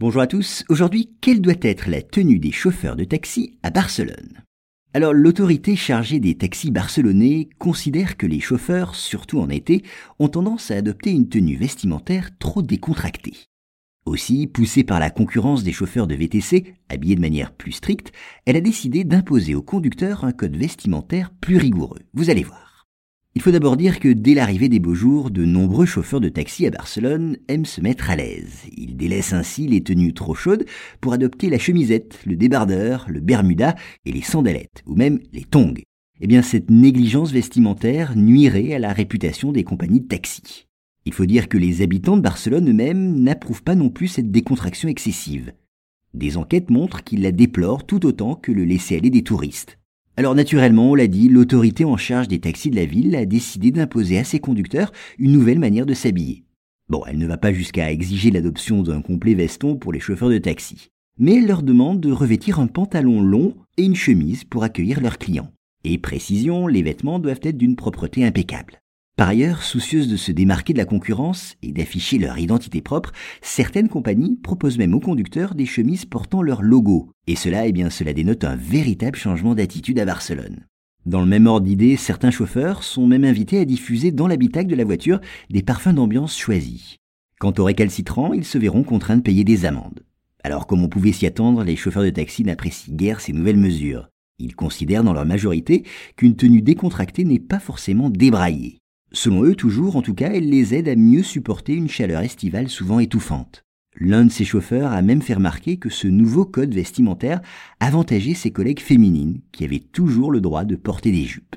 Bonjour à tous, aujourd'hui, quelle doit être la tenue des chauffeurs de taxi à Barcelone? Alors l'autorité chargée des taxis barcelonais considère que les chauffeurs, surtout en été, ont tendance à adopter une tenue vestimentaire trop décontractée. Aussi, poussée par la concurrence des chauffeurs de VTC, habillés de manière plus stricte, elle a décidé d'imposer aux conducteurs un code vestimentaire plus rigoureux. Vous allez voir. Il faut d'abord dire que dès l'arrivée des beaux jours, de nombreux chauffeurs de taxi à Barcelone aiment se mettre à l'aise. Ils délaissent ainsi les tenues trop chaudes pour adopter la chemisette, le débardeur, le bermuda et les sandalettes, ou même les tongs. Eh bien, cette négligence vestimentaire nuirait à la réputation des compagnies de taxi. Il faut dire que les habitants de Barcelone eux-mêmes n'approuvent pas non plus cette décontraction excessive. Des enquêtes montrent qu'ils la déplorent tout autant que le laisser-aller des touristes. Alors naturellement, on l'a dit, l'autorité en charge des taxis de la ville a décidé d'imposer à ses conducteurs une nouvelle manière de s'habiller. Bon, elle ne va pas jusqu'à exiger l'adoption d'un complet veston pour les chauffeurs de taxi, mais elle leur demande de revêtir un pantalon long et une chemise pour accueillir leurs clients. Et précision, les vêtements doivent être d'une propreté impeccable. Par ailleurs, soucieuses de se démarquer de la concurrence et d'afficher leur identité propre, certaines compagnies proposent même aux conducteurs des chemises portant leur logo. Et cela, eh bien, cela dénote un véritable changement d'attitude à Barcelone. Dans le même ordre d'idée, certains chauffeurs sont même invités à diffuser dans l'habitacle de la voiture des parfums d'ambiance choisis. Quant aux récalcitrants, ils se verront contraints de payer des amendes. Alors comme on pouvait s'y attendre, les chauffeurs de taxi n'apprécient guère ces nouvelles mesures. Ils considèrent dans leur majorité qu'une tenue décontractée n'est pas forcément débraillée. Selon eux toujours, en tout cas, elle les aide à mieux supporter une chaleur estivale souvent étouffante. L'un de ses chauffeurs a même fait remarquer que ce nouveau code vestimentaire avantageait ses collègues féminines qui avaient toujours le droit de porter des jupes.